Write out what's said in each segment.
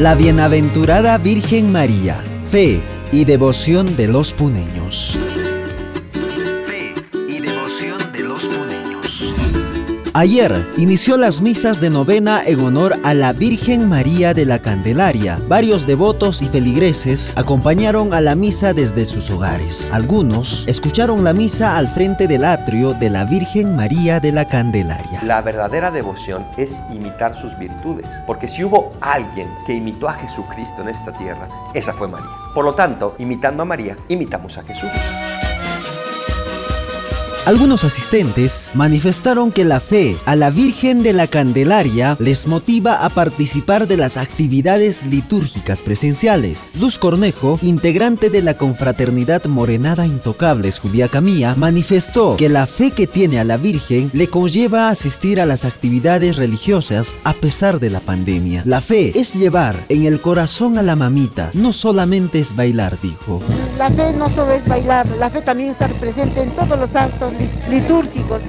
La bienaventurada Virgen María, fe y devoción de los puneños. Ayer inició las misas de novena en honor a la Virgen María de la Candelaria. Varios devotos y feligreses acompañaron a la misa desde sus hogares. Algunos escucharon la misa al frente del atrio de la Virgen María de la Candelaria. La verdadera devoción es imitar sus virtudes, porque si hubo alguien que imitó a Jesucristo en esta tierra, esa fue María. Por lo tanto, imitando a María, imitamos a Jesús. Algunos asistentes manifestaron que la fe a la Virgen de la Candelaria les motiva a participar de las actividades litúrgicas presenciales. Luz Cornejo, integrante de la confraternidad Morenada Intocables Juliaca Mía, manifestó que la fe que tiene a la Virgen le conlleva a asistir a las actividades religiosas a pesar de la pandemia. La fe es llevar en el corazón a la mamita, no solamente es bailar, dijo. La fe no solo es bailar, la fe también está presente en todos los actos litúrgicos.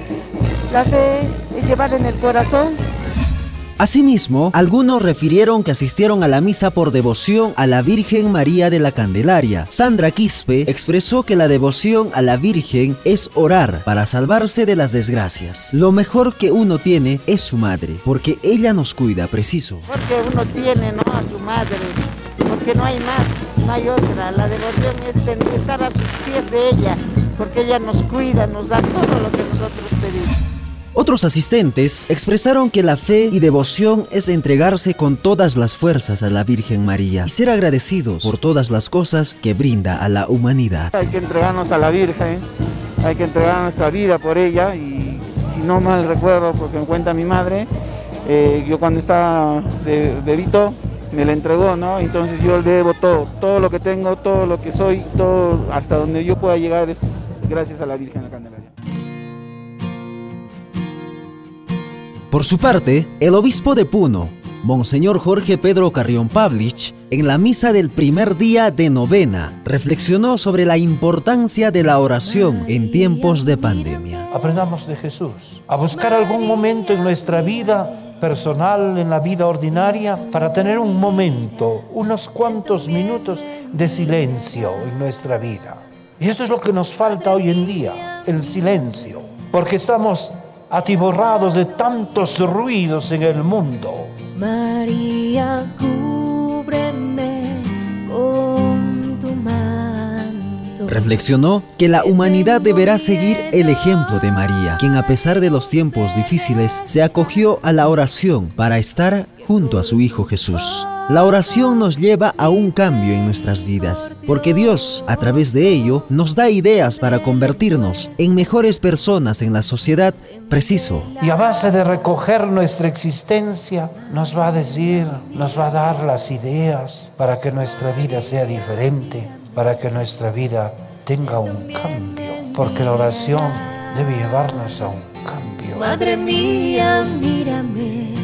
La fe es llevar en el corazón Asimismo, algunos refirieron que asistieron a la misa por devoción a la Virgen María de la Candelaria. Sandra Quispe expresó que la devoción a la Virgen es orar para salvarse de las desgracias. Lo mejor que uno tiene es su madre, porque ella nos cuida, preciso. Porque uno tiene ¿no? a su madre, porque no hay más, no hay otra. La devoción es estar a sus pies de ella, porque ella nos cuida, nos da todo lo que nosotros pedimos. Otros asistentes expresaron que la fe y devoción es entregarse con todas las fuerzas a la Virgen María y ser agradecidos por todas las cosas que brinda a la humanidad. Hay que entregarnos a la Virgen, hay que entregar nuestra vida por ella y si no mal recuerdo, porque me cuenta mi madre, eh, yo cuando estaba de bebito me la entregó, ¿no? Entonces yo le debo todo, todo lo que tengo, todo lo que soy, todo hasta donde yo pueda llegar es gracias a la Virgen de la Candelaria. Por su parte, el obispo de Puno, Monseñor Jorge Pedro Carrión Pavlich, en la misa del primer día de novena, reflexionó sobre la importancia de la oración en tiempos de pandemia. Aprendamos de Jesús, a buscar algún momento en nuestra vida personal, en la vida ordinaria, para tener un momento, unos cuantos minutos de silencio en nuestra vida. Y eso es lo que nos falta hoy en día, el silencio, porque estamos atiborrados de tantos ruidos en el mundo. María, cúbreme con tu manto. Reflexionó que la humanidad deberá seguir el ejemplo de María, quien a pesar de los tiempos difíciles se acogió a la oración para estar junto a su Hijo Jesús. La oración nos lleva a un cambio en nuestras vidas, porque Dios, a través de ello, nos da ideas para convertirnos en mejores personas en la sociedad preciso. Y a base de recoger nuestra existencia, nos va a decir, nos va a dar las ideas para que nuestra vida sea diferente, para que nuestra vida tenga un cambio, porque la oración debe llevarnos a un cambio. Madre mía, mírame.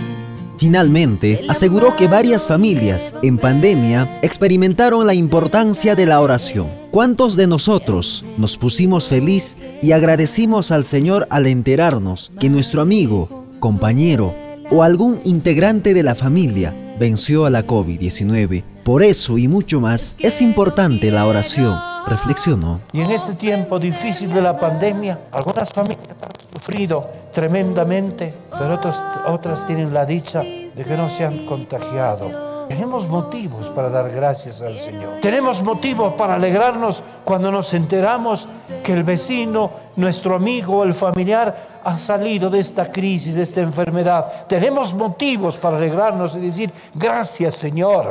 Finalmente, aseguró que varias familias en pandemia experimentaron la importancia de la oración. ¿Cuántos de nosotros nos pusimos feliz y agradecimos al Señor al enterarnos que nuestro amigo, compañero o algún integrante de la familia venció a la COVID-19? Por eso y mucho más es importante la oración, reflexionó. Y en este tiempo difícil de la pandemia, algunas familias han sufrido tremendamente, pero otras, otras tienen la dicha de que no se han contagiado. Tenemos motivos para dar gracias al Señor. Tenemos motivos para alegrarnos cuando nos enteramos que el vecino, nuestro amigo, el familiar ha salido de esta crisis, de esta enfermedad. Tenemos motivos para alegrarnos y decir gracias Señor.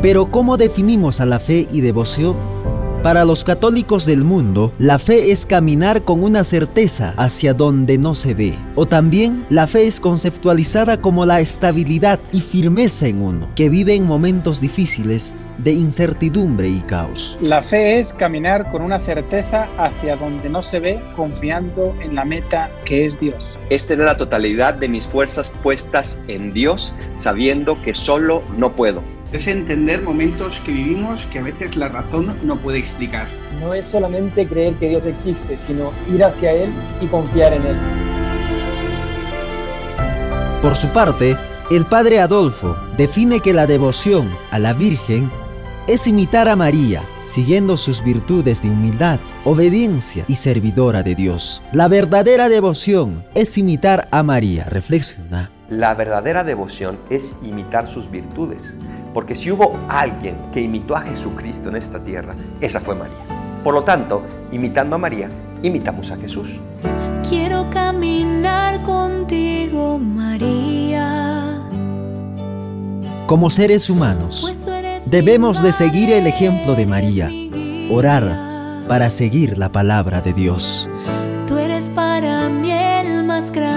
Pero ¿cómo definimos a la fe y devoción? Para los católicos del mundo, la fe es caminar con una certeza hacia donde no se ve. O también, la fe es conceptualizada como la estabilidad y firmeza en uno, que vive en momentos difíciles de incertidumbre y caos. La fe es caminar con una certeza hacia donde no se ve, confiando en la meta que es Dios. Es tener la totalidad de mis fuerzas puestas en Dios, sabiendo que solo no puedo es entender momentos que vivimos que a veces la razón no puede explicar. No es solamente creer que Dios existe, sino ir hacia Él y confiar en Él. Por su parte, El padre Adolfo define que la devoción a la Virgen es imitar a María, siguiendo sus virtudes de humildad, obediencia y servidora de Dios. La verdadera devoción es imitar a María, reflexiona. La verdadera devoción es imitar sus virtudes, porque si hubo alguien que imitó a Jesucristo en esta tierra, esa fue María. Por lo tanto, imitando a María, imitamos a Jesús. Quiero caminar contigo, María. Como seres humanos, Pues debemos de seguir el ejemplo de María, orar para seguir la palabra de Dios. Tú eres para mí más grande